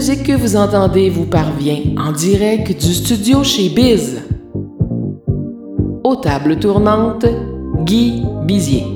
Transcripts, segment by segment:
musique que vous entendez vous parvient en direct du studio chez Biz. Aux tables tournantes, Guy Bizier.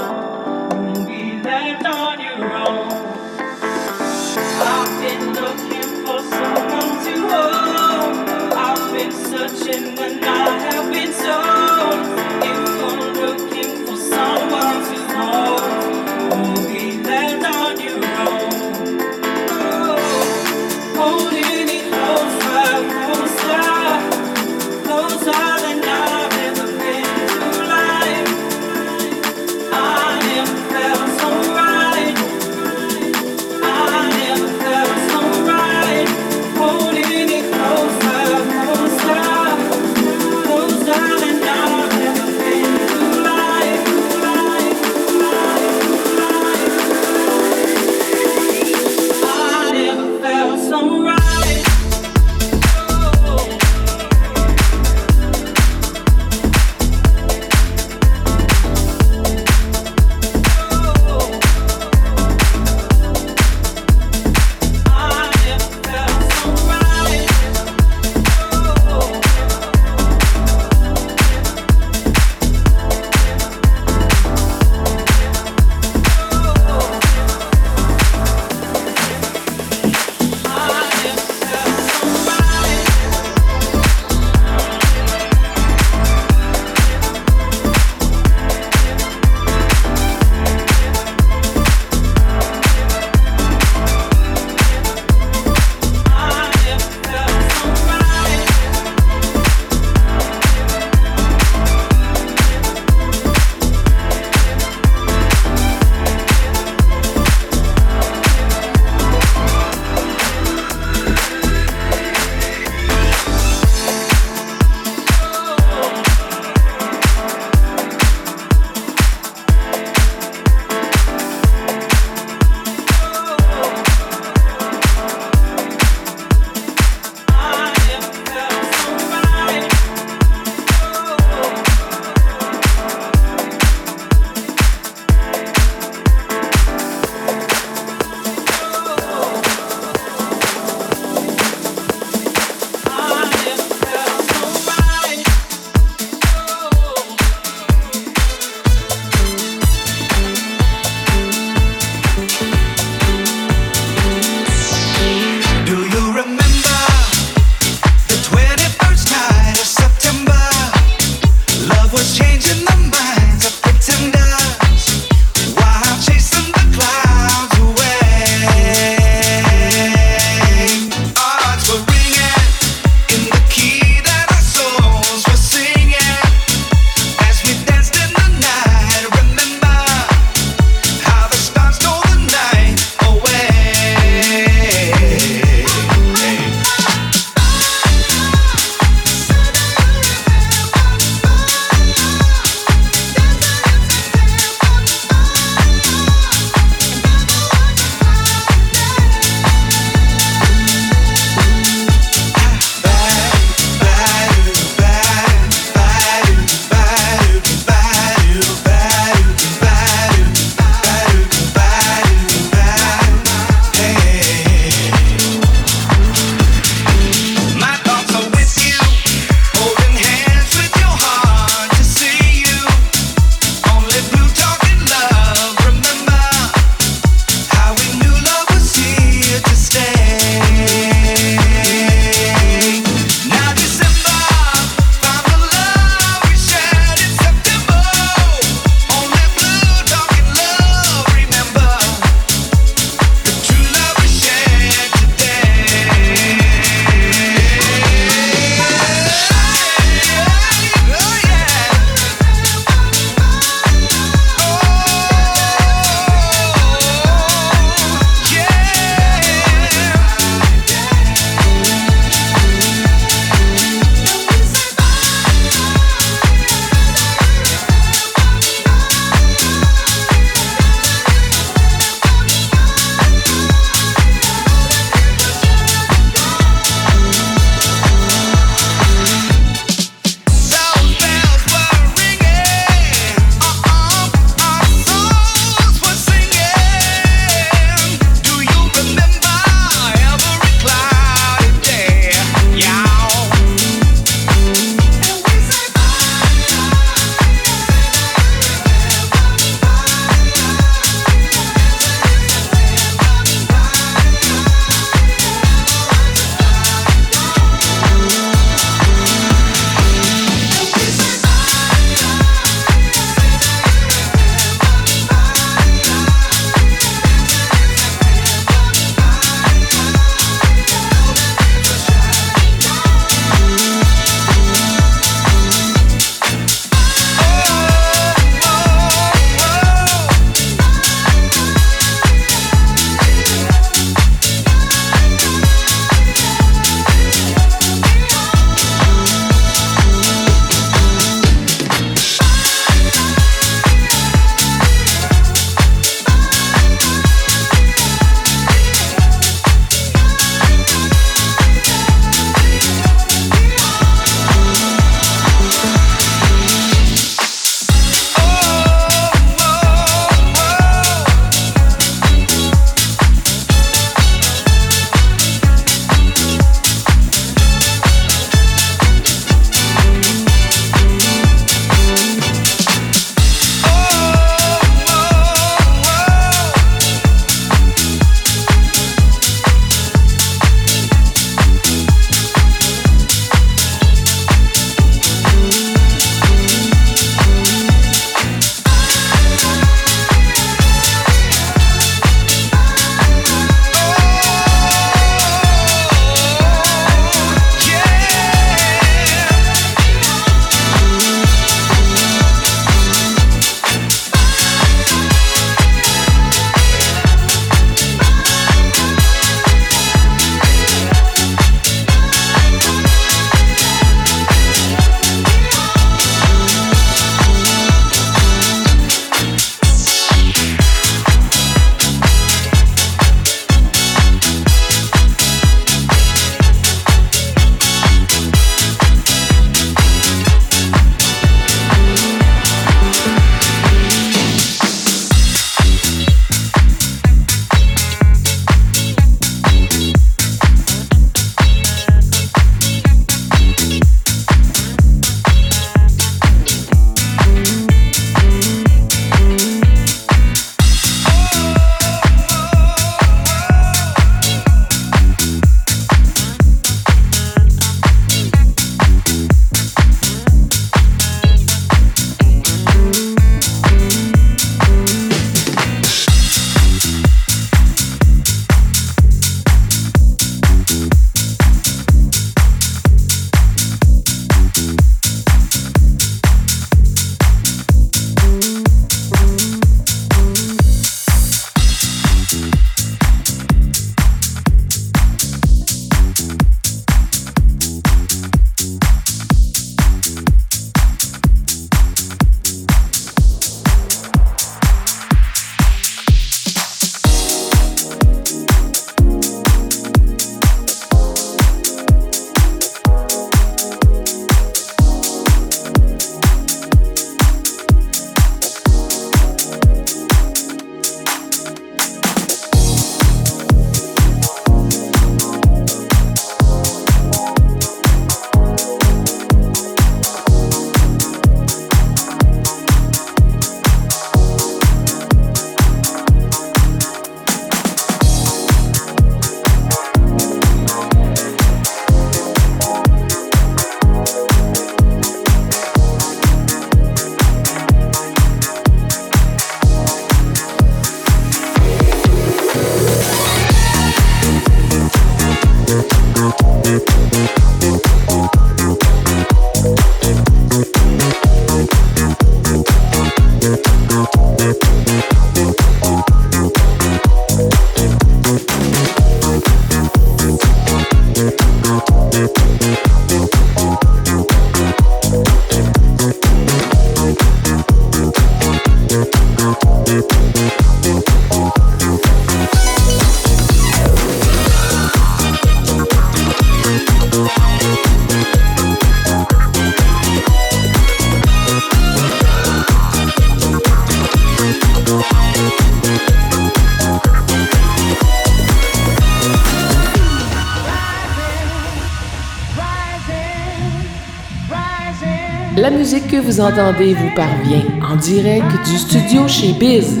entendez vous parvient en direct du studio chez Biz.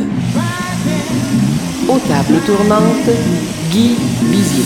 Aux tables tournantes, Guy Bizier.